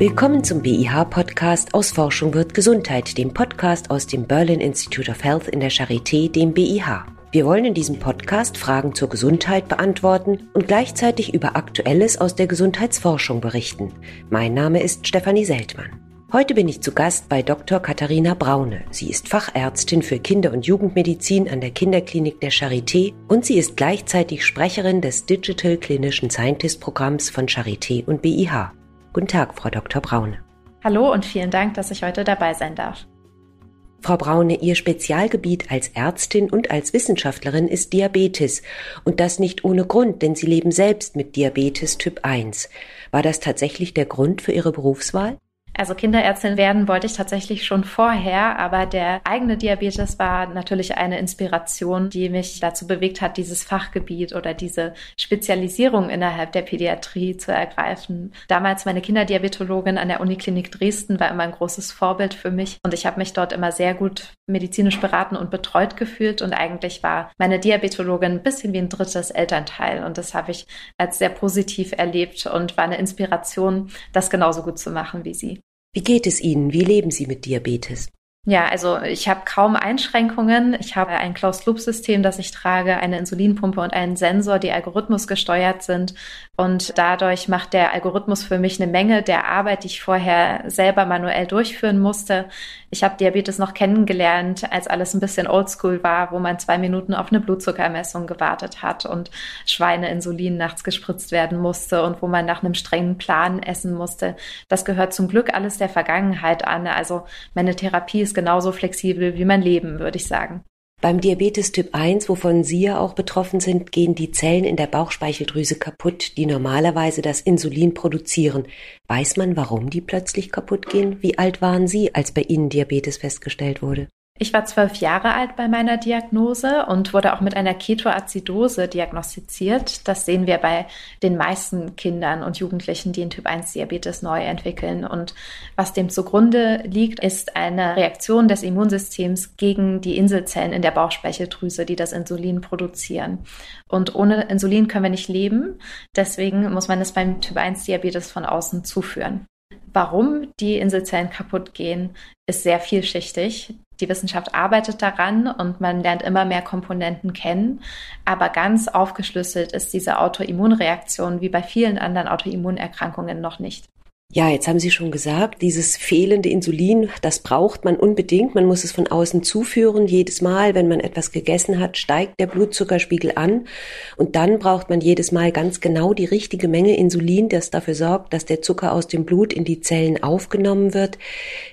Willkommen zum BIH-Podcast aus Forschung wird Gesundheit, dem Podcast aus dem Berlin Institute of Health in der Charité, dem BIH. Wir wollen in diesem Podcast Fragen zur Gesundheit beantworten und gleichzeitig über Aktuelles aus der Gesundheitsforschung berichten. Mein Name ist Stefanie Seltmann. Heute bin ich zu Gast bei Dr. Katharina Braune. Sie ist Fachärztin für Kinder- und Jugendmedizin an der Kinderklinik der Charité und sie ist gleichzeitig Sprecherin des Digital Clinician Scientist Programms von Charité und BIH. Guten Tag, Frau Dr. Braune. Hallo und vielen Dank, dass ich heute dabei sein darf. Frau Braune, Ihr Spezialgebiet als Ärztin und als Wissenschaftlerin ist Diabetes. Und das nicht ohne Grund, denn Sie leben selbst mit Diabetes Typ 1. War das tatsächlich der Grund für Ihre Berufswahl? Also Kinderärztin werden wollte ich tatsächlich schon vorher, aber der eigene Diabetes war natürlich eine Inspiration, die mich dazu bewegt hat, dieses Fachgebiet oder diese Spezialisierung innerhalb der Pädiatrie zu ergreifen. Damals meine Kinderdiabetologin an der Uniklinik Dresden war immer ein großes Vorbild für mich und ich habe mich dort immer sehr gut medizinisch beraten und betreut gefühlt und eigentlich war meine Diabetologin ein bisschen wie ein drittes Elternteil und das habe ich als sehr positiv erlebt und war eine Inspiration, das genauso gut zu machen wie sie. Wie geht es Ihnen? Wie leben Sie mit Diabetes? Ja, also ich habe kaum Einschränkungen. Ich habe ein Closed-Loop-System, das ich trage, eine Insulinpumpe und einen Sensor, die Algorithmus gesteuert sind. Und dadurch macht der Algorithmus für mich eine Menge der Arbeit, die ich vorher selber manuell durchführen musste. Ich habe Diabetes noch kennengelernt, als alles ein bisschen oldschool war, wo man zwei Minuten auf eine Blutzuckermessung gewartet hat und Schweineinsulin nachts gespritzt werden musste und wo man nach einem strengen Plan essen musste. Das gehört zum Glück alles der Vergangenheit an. Also meine Therapie ist ist genauso flexibel wie mein Leben, würde ich sagen. Beim Diabetes Typ 1, wovon Sie ja auch betroffen sind, gehen die Zellen in der Bauchspeicheldrüse kaputt, die normalerweise das Insulin produzieren. Weiß man, warum die plötzlich kaputt gehen? Wie alt waren Sie, als bei Ihnen Diabetes festgestellt wurde? Ich war zwölf Jahre alt bei meiner Diagnose und wurde auch mit einer Ketoazidose diagnostiziert. Das sehen wir bei den meisten Kindern und Jugendlichen, die in Typ 1 Diabetes neu entwickeln. Und was dem zugrunde liegt, ist eine Reaktion des Immunsystems gegen die Inselzellen in der Bauchspeicheldrüse, die das Insulin produzieren. Und ohne Insulin können wir nicht leben. Deswegen muss man es beim Typ 1 Diabetes von außen zuführen. Warum die Inselzellen kaputt gehen, ist sehr vielschichtig. Die Wissenschaft arbeitet daran und man lernt immer mehr Komponenten kennen. Aber ganz aufgeschlüsselt ist diese Autoimmunreaktion wie bei vielen anderen Autoimmunerkrankungen noch nicht. Ja, jetzt haben Sie schon gesagt, dieses fehlende Insulin, das braucht man unbedingt. Man muss es von außen zuführen. Jedes Mal, wenn man etwas gegessen hat, steigt der Blutzuckerspiegel an. Und dann braucht man jedes Mal ganz genau die richtige Menge Insulin, das dafür sorgt, dass der Zucker aus dem Blut in die Zellen aufgenommen wird.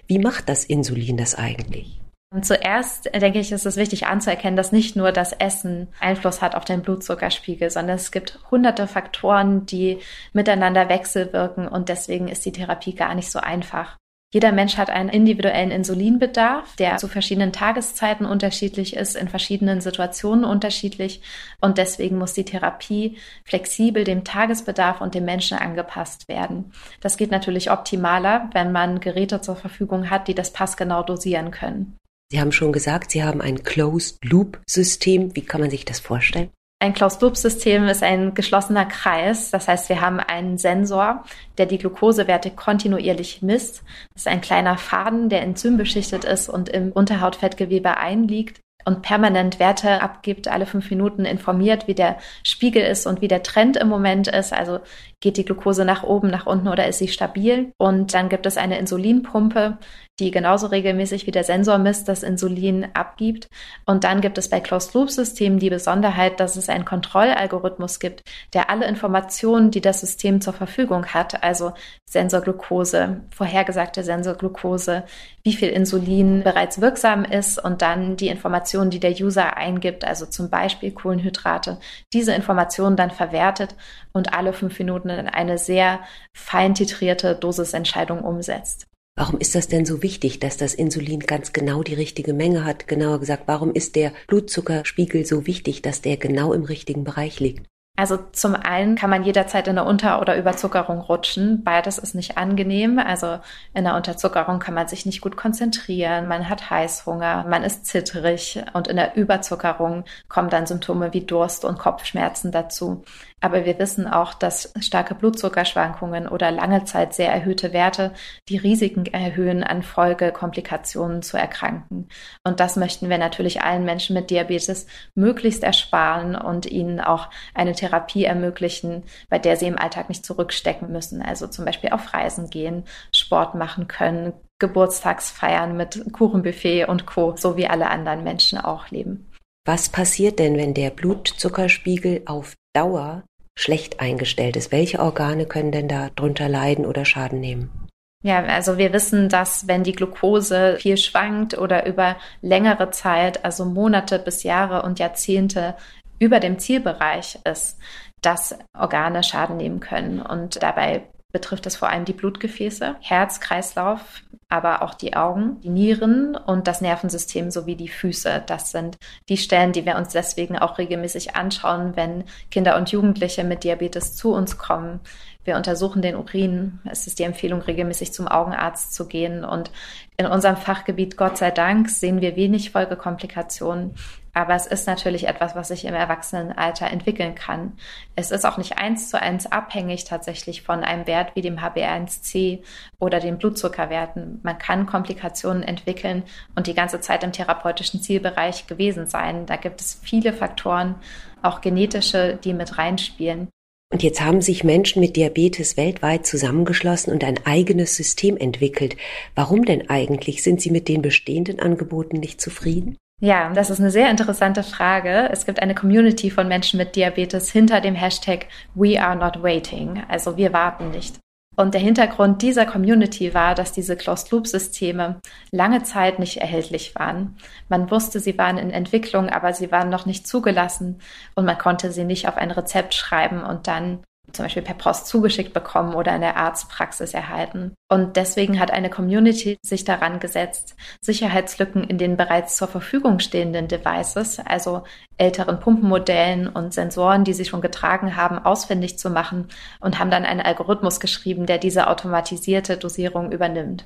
Wie macht das Insulin das eigentlich? Zuerst denke ich, ist es wichtig anzuerkennen, dass nicht nur das Essen Einfluss hat auf den Blutzuckerspiegel, sondern es gibt hunderte Faktoren, die miteinander wechselwirken und deswegen ist die Therapie gar nicht so einfach. Jeder Mensch hat einen individuellen Insulinbedarf, der zu verschiedenen Tageszeiten unterschiedlich ist, in verschiedenen Situationen unterschiedlich. Und deswegen muss die Therapie flexibel dem Tagesbedarf und dem Menschen angepasst werden. Das geht natürlich optimaler, wenn man Geräte zur Verfügung hat, die das passgenau dosieren können. Sie haben schon gesagt, Sie haben ein Closed-Loop-System. Wie kann man sich das vorstellen? Ein Closed-Loop-System ist ein geschlossener Kreis. Das heißt, wir haben einen Sensor, der die Glukosewerte kontinuierlich misst. Das ist ein kleiner Faden, der enzymbeschichtet ist und im Unterhautfettgewebe einliegt und permanent Werte abgibt, alle fünf Minuten informiert, wie der Spiegel ist und wie der Trend im Moment ist. Also geht die Glucose nach oben, nach unten oder ist sie stabil? Und dann gibt es eine Insulinpumpe, die genauso regelmäßig wie der Sensor misst, das Insulin abgibt. Und dann gibt es bei Closed-Loop-Systemen die Besonderheit, dass es einen Kontrollalgorithmus gibt, der alle Informationen, die das System zur Verfügung hat, also Sensorglucose, vorhergesagte Sensorglucose, wie viel Insulin bereits wirksam ist und dann die Informationen, die der User eingibt, also zum Beispiel Kohlenhydrate, diese Informationen dann verwertet und alle fünf Minuten in eine sehr fein titrierte Dosisentscheidung umsetzt. Warum ist das denn so wichtig, dass das Insulin ganz genau die richtige Menge hat? Genauer gesagt, warum ist der Blutzuckerspiegel so wichtig, dass der genau im richtigen Bereich liegt? Also zum einen kann man jederzeit in der Unter- oder Überzuckerung rutschen. Beides ist nicht angenehm. Also in der Unterzuckerung kann man sich nicht gut konzentrieren, man hat Heißhunger, man ist zitterig und in der Überzuckerung kommen dann Symptome wie Durst und Kopfschmerzen dazu. Aber wir wissen auch, dass starke Blutzuckerschwankungen oder lange Zeit sehr erhöhte Werte die Risiken erhöhen, an Folgekomplikationen zu erkranken. Und das möchten wir natürlich allen Menschen mit Diabetes möglichst ersparen und ihnen auch eine Therapie ermöglichen, bei der sie im Alltag nicht zurückstecken müssen. Also zum Beispiel auf Reisen gehen, Sport machen können, Geburtstagsfeiern mit Kuchenbuffet und Co., so wie alle anderen Menschen auch leben. Was passiert denn, wenn der Blutzuckerspiegel auf Dauer schlecht eingestellt ist? Welche Organe können denn da drunter leiden oder Schaden nehmen? Ja, also wir wissen, dass wenn die Glucose viel schwankt oder über längere Zeit, also Monate bis Jahre und Jahrzehnte über dem Zielbereich ist, dass Organe Schaden nehmen können. Und dabei betrifft es vor allem die Blutgefäße, Herz, Kreislauf, aber auch die Augen, die Nieren und das Nervensystem sowie die Füße. Das sind die Stellen, die wir uns deswegen auch regelmäßig anschauen, wenn Kinder und Jugendliche mit Diabetes zu uns kommen. Wir untersuchen den Urin. Es ist die Empfehlung, regelmäßig zum Augenarzt zu gehen. Und in unserem Fachgebiet, Gott sei Dank, sehen wir wenig Folgekomplikationen. Aber es ist natürlich etwas, was sich im Erwachsenenalter entwickeln kann. Es ist auch nicht eins zu eins abhängig tatsächlich von einem Wert wie dem HbA1c oder den Blutzuckerwerten. Man kann Komplikationen entwickeln und die ganze Zeit im therapeutischen Zielbereich gewesen sein. Da gibt es viele Faktoren, auch genetische, die mit reinspielen. Und jetzt haben sich Menschen mit Diabetes weltweit zusammengeschlossen und ein eigenes System entwickelt. Warum denn eigentlich? Sind Sie mit den bestehenden Angeboten nicht zufrieden? Ja, das ist eine sehr interessante Frage. Es gibt eine Community von Menschen mit Diabetes hinter dem Hashtag We are not waiting, also wir warten nicht. Und der Hintergrund dieser Community war, dass diese Closed-Loop-Systeme lange Zeit nicht erhältlich waren. Man wusste, sie waren in Entwicklung, aber sie waren noch nicht zugelassen und man konnte sie nicht auf ein Rezept schreiben und dann zum Beispiel per Post zugeschickt bekommen oder in der Arztpraxis erhalten. Und deswegen hat eine Community sich daran gesetzt, Sicherheitslücken in den bereits zur Verfügung stehenden Devices, also älteren Pumpenmodellen und Sensoren, die sie schon getragen haben, ausfindig zu machen und haben dann einen Algorithmus geschrieben, der diese automatisierte Dosierung übernimmt.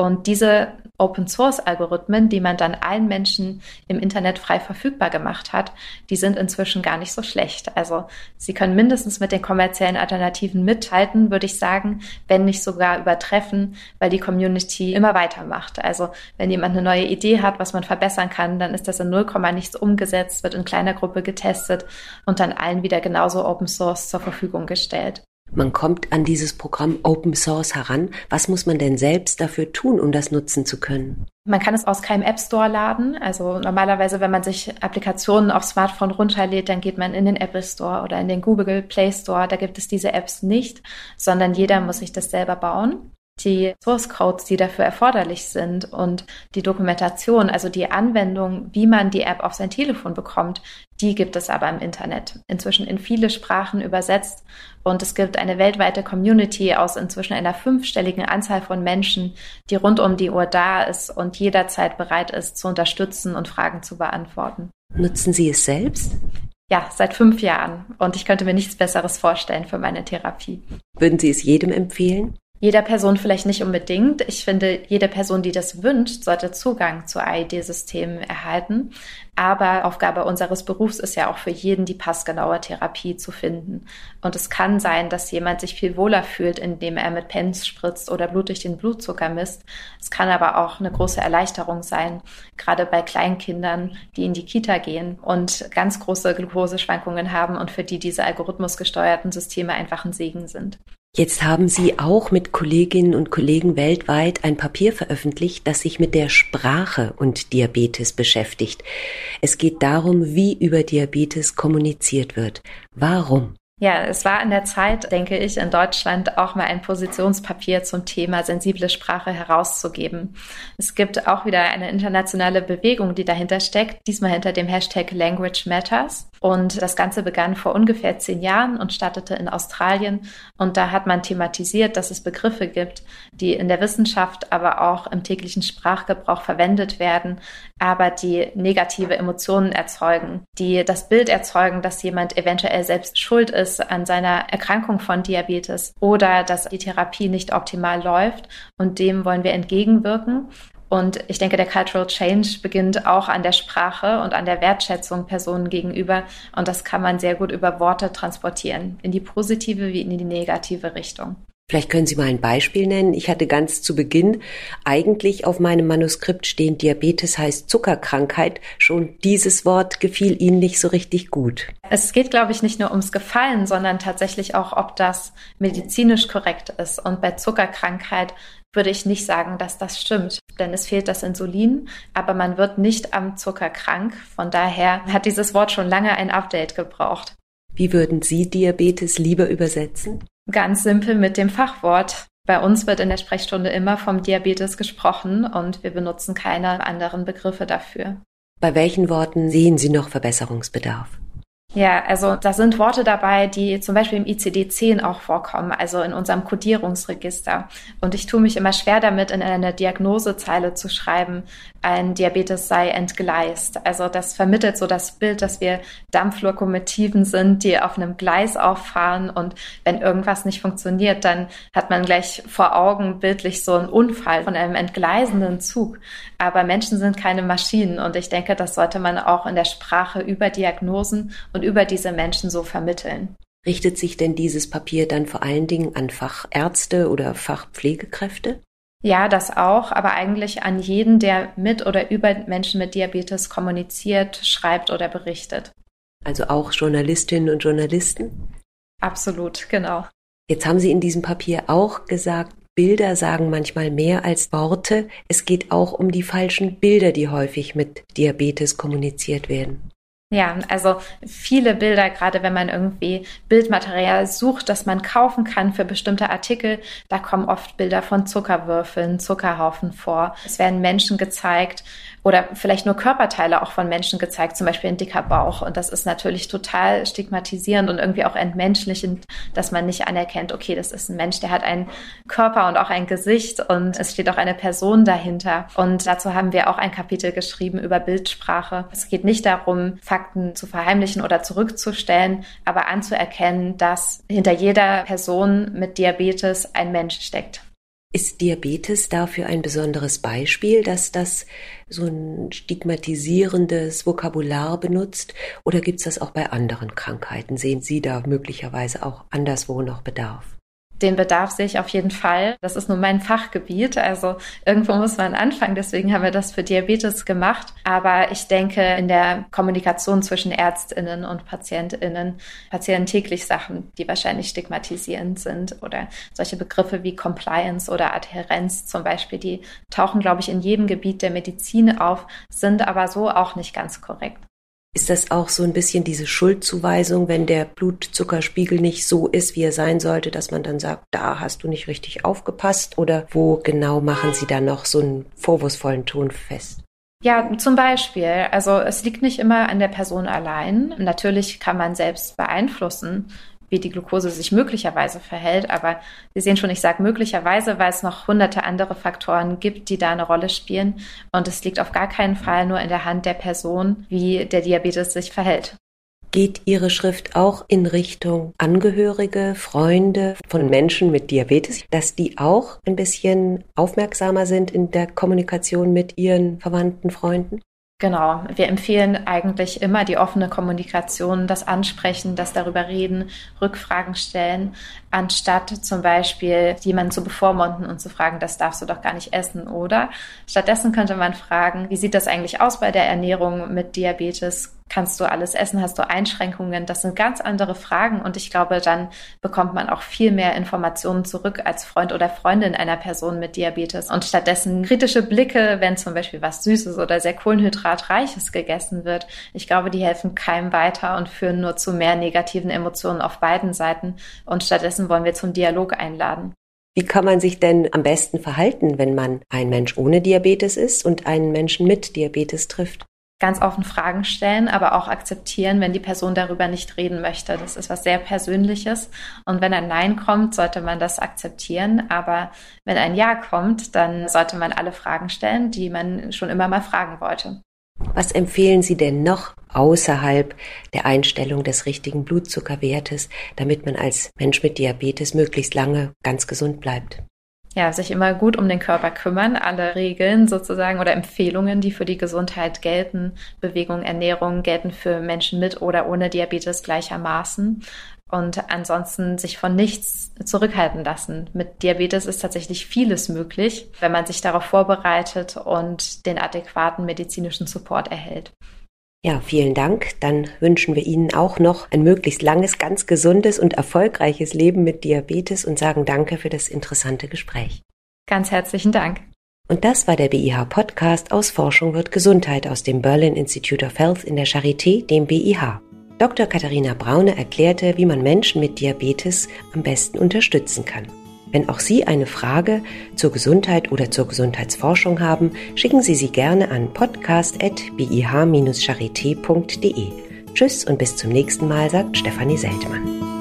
Und diese Open Source Algorithmen, die man dann allen Menschen im Internet frei verfügbar gemacht hat, die sind inzwischen gar nicht so schlecht. Also sie können mindestens mit den kommerziellen Alternativen mithalten, würde ich sagen, wenn nicht sogar übertreffen, weil die Community immer weitermacht. Also wenn jemand eine neue Idee hat, was man verbessern kann, dann ist das in 0, nichts umgesetzt, wird in kleiner Gruppe getestet und dann allen wieder genauso Open Source zur Verfügung gestellt. Man kommt an dieses Programm Open Source heran. Was muss man denn selbst dafür tun, um das nutzen zu können? Man kann es aus keinem App Store laden. Also normalerweise, wenn man sich Applikationen auf Smartphone runterlädt, dann geht man in den Apple Store oder in den Google Play Store. Da gibt es diese Apps nicht, sondern jeder muss sich das selber bauen die Source Codes, die dafür erforderlich sind und die Dokumentation, also die Anwendung, wie man die App auf sein Telefon bekommt, die gibt es aber im Internet. Inzwischen in viele Sprachen übersetzt und es gibt eine weltweite Community aus inzwischen einer fünfstelligen Anzahl von Menschen, die rund um die Uhr da ist und jederzeit bereit ist zu unterstützen und Fragen zu beantworten. Nutzen Sie es selbst? Ja, seit fünf Jahren. Und ich könnte mir nichts Besseres vorstellen für meine Therapie. Würden Sie es jedem empfehlen? Jeder Person vielleicht nicht unbedingt. Ich finde, jede Person, die das wünscht, sollte Zugang zu AID-Systemen erhalten. Aber Aufgabe unseres Berufs ist ja auch für jeden die passgenaue Therapie zu finden. Und es kann sein, dass jemand sich viel wohler fühlt, indem er mit Pens spritzt oder Blut durch den Blutzucker misst. Es kann aber auch eine große Erleichterung sein, gerade bei Kleinkindern, die in die Kita gehen und ganz große Glukoseschwankungen haben und für die diese algorithmusgesteuerten Systeme einfach ein Segen sind. Jetzt haben Sie auch mit Kolleginnen und Kollegen weltweit ein Papier veröffentlicht, das sich mit der Sprache und Diabetes beschäftigt. Es geht darum, wie über Diabetes kommuniziert wird. Warum? Ja, es war in der Zeit, denke ich, in Deutschland auch mal ein Positionspapier zum Thema sensible Sprache herauszugeben. Es gibt auch wieder eine internationale Bewegung, die dahinter steckt, diesmal hinter dem Hashtag Language Matters. Und das Ganze begann vor ungefähr zehn Jahren und startete in Australien. Und da hat man thematisiert, dass es Begriffe gibt, die in der Wissenschaft, aber auch im täglichen Sprachgebrauch verwendet werden, aber die negative Emotionen erzeugen, die das Bild erzeugen, dass jemand eventuell selbst schuld ist an seiner Erkrankung von Diabetes oder dass die Therapie nicht optimal läuft. Und dem wollen wir entgegenwirken Und ich denke, der Cultural Change beginnt auch an der Sprache und an der Wertschätzung Personen gegenüber. Und das kann man sehr gut über Worte transportieren, in die positive wie in die negative Richtung. Vielleicht können Sie mal ein Beispiel nennen. Ich hatte ganz zu Beginn eigentlich auf meinem Manuskript stehen, Diabetes heißt Zuckerkrankheit. Schon dieses Wort gefiel Ihnen nicht so richtig gut. Es geht, glaube ich, nicht nur ums Gefallen, sondern tatsächlich auch, ob das medizinisch korrekt ist. Und bei Zuckerkrankheit würde ich nicht sagen, dass das stimmt, denn es fehlt das Insulin, aber man wird nicht am Zucker krank. Von daher hat dieses Wort schon lange ein Update gebraucht. Wie würden Sie Diabetes lieber übersetzen? Ganz simpel mit dem Fachwort. Bei uns wird in der Sprechstunde immer vom Diabetes gesprochen und wir benutzen keine anderen Begriffe dafür. Bei welchen Worten sehen Sie noch Verbesserungsbedarf? Ja, also da sind Worte dabei, die zum Beispiel im ICD-10 auch vorkommen, also in unserem Kodierungsregister. Und ich tue mich immer schwer damit, in einer Diagnosezeile zu schreiben, ein Diabetes sei entgleist. Also das vermittelt so das Bild, dass wir Dampflokomotiven sind, die auf einem Gleis auffahren und wenn irgendwas nicht funktioniert, dann hat man gleich vor Augen bildlich so einen Unfall von einem entgleisenden Zug. Aber Menschen sind keine Maschinen und ich denke, das sollte man auch in der Sprache über Diagnosen und über diese Menschen so vermitteln. Richtet sich denn dieses Papier dann vor allen Dingen an Fachärzte oder Fachpflegekräfte? Ja, das auch, aber eigentlich an jeden, der mit oder über Menschen mit Diabetes kommuniziert, schreibt oder berichtet. Also auch Journalistinnen und Journalisten? Absolut, genau. Jetzt haben Sie in diesem Papier auch gesagt, Bilder sagen manchmal mehr als Worte. Es geht auch um die falschen Bilder, die häufig mit Diabetes kommuniziert werden. Ja, also viele Bilder, gerade wenn man irgendwie Bildmaterial sucht, das man kaufen kann für bestimmte Artikel, da kommen oft Bilder von Zuckerwürfeln, Zuckerhaufen vor. Es werden Menschen gezeigt oder vielleicht nur Körperteile auch von Menschen gezeigt, zum Beispiel ein dicker Bauch. Und das ist natürlich total stigmatisierend und irgendwie auch entmenschlichend, dass man nicht anerkennt, okay, das ist ein Mensch, der hat einen Körper und auch ein Gesicht und es steht auch eine Person dahinter. Und dazu haben wir auch ein Kapitel geschrieben über Bildsprache. Es geht nicht darum, Fakten zu verheimlichen oder zurückzustellen, aber anzuerkennen, dass hinter jeder Person mit Diabetes ein Mensch steckt. Ist Diabetes dafür ein besonderes Beispiel, dass das so ein stigmatisierendes Vokabular benutzt? Oder gibt es das auch bei anderen Krankheiten? Sehen Sie da möglicherweise auch anderswo noch Bedarf? Den Bedarf sehe ich auf jeden Fall. Das ist nun mein Fachgebiet. Also irgendwo muss man anfangen. Deswegen haben wir das für Diabetes gemacht. Aber ich denke, in der Kommunikation zwischen Ärztinnen und Patientinnen passieren täglich Sachen, die wahrscheinlich stigmatisierend sind oder solche Begriffe wie Compliance oder Adhärenz zum Beispiel, die tauchen, glaube ich, in jedem Gebiet der Medizin auf, sind aber so auch nicht ganz korrekt. Ist das auch so ein bisschen diese Schuldzuweisung, wenn der Blutzuckerspiegel nicht so ist, wie er sein sollte, dass man dann sagt, da hast du nicht richtig aufgepasst? Oder wo genau machen Sie da noch so einen vorwurfsvollen Ton fest? Ja, zum Beispiel. Also es liegt nicht immer an der Person allein. Natürlich kann man selbst beeinflussen, wie die Glucose sich möglicherweise verhält. Aber wir sehen schon, ich sage möglicherweise, weil es noch hunderte andere Faktoren gibt, die da eine Rolle spielen. Und es liegt auf gar keinen Fall nur in der Hand der Person, wie der Diabetes sich verhält. Geht Ihre Schrift auch in Richtung Angehörige, Freunde von Menschen mit Diabetes, dass die auch ein bisschen aufmerksamer sind in der Kommunikation mit ihren verwandten Freunden? Genau, wir empfehlen eigentlich immer die offene Kommunikation, das Ansprechen, das darüber reden, Rückfragen stellen, anstatt zum Beispiel jemanden zu bevormunden und zu fragen, das darfst du doch gar nicht essen, oder? Stattdessen könnte man fragen, wie sieht das eigentlich aus bei der Ernährung mit Diabetes? Kannst du alles essen? Hast du Einschränkungen? Das sind ganz andere Fragen und ich glaube, dann bekommt man auch viel mehr Informationen zurück als Freund oder Freundin einer Person mit Diabetes und stattdessen kritische Blicke, wenn zum Beispiel was Süßes oder sehr Kohlenhydratreiches gegessen wird. Ich glaube, die helfen keinem weiter und führen nur zu mehr negativen Emotionen auf beiden Seiten und stattdessen wollen wir zum Dialog einladen. Wie kann man sich denn am besten verhalten, wenn man ein Mensch ohne Diabetes ist und einen Menschen mit Diabetes trifft? Ganz offen Fragen stellen, aber auch akzeptieren, wenn die Person darüber nicht reden möchte. Das ist was sehr Persönliches. Und wenn ein Nein kommt, sollte man das akzeptieren. Aber wenn ein Ja kommt, dann sollte man alle Fragen stellen, die man schon immer mal fragen wollte. Was empfehlen Sie denn noch außerhalb der Einstellung des richtigen Blutzuckerwertes, damit man als Mensch mit Diabetes möglichst lange ganz gesund bleibt? Ja, sich immer gut um den Körper kümmern, alle Regeln sozusagen oder Empfehlungen, die für die Gesundheit gelten, Bewegung, Ernährung gelten für Menschen mit oder ohne Diabetes gleichermaßen. Und ansonsten sich von nichts zurückhalten lassen. Mit Diabetes ist tatsächlich vieles möglich, wenn man sich darauf vorbereitet und den adäquaten medizinischen Support erhält. Ja, vielen Dank. Dann wünschen wir Ihnen auch noch ein möglichst langes, ganz gesundes und erfolgreiches Leben mit Diabetes und sagen Danke für das interessante Gespräch. Ganz herzlichen Dank. Und das war der BIH Podcast aus Forschung wird Gesundheit aus dem Berlin Institute of Health in der Charité, dem BIH. Dr. Katharina Braune erklärte, wie man Menschen mit Diabetes am besten unterstützen kann. Wenn auch Sie eine Frage zur Gesundheit oder zur Gesundheitsforschung haben, schicken Sie sie gerne an podcast.bih-charité.de. Tschüss und bis zum nächsten Mal, sagt Stefanie Seltmann.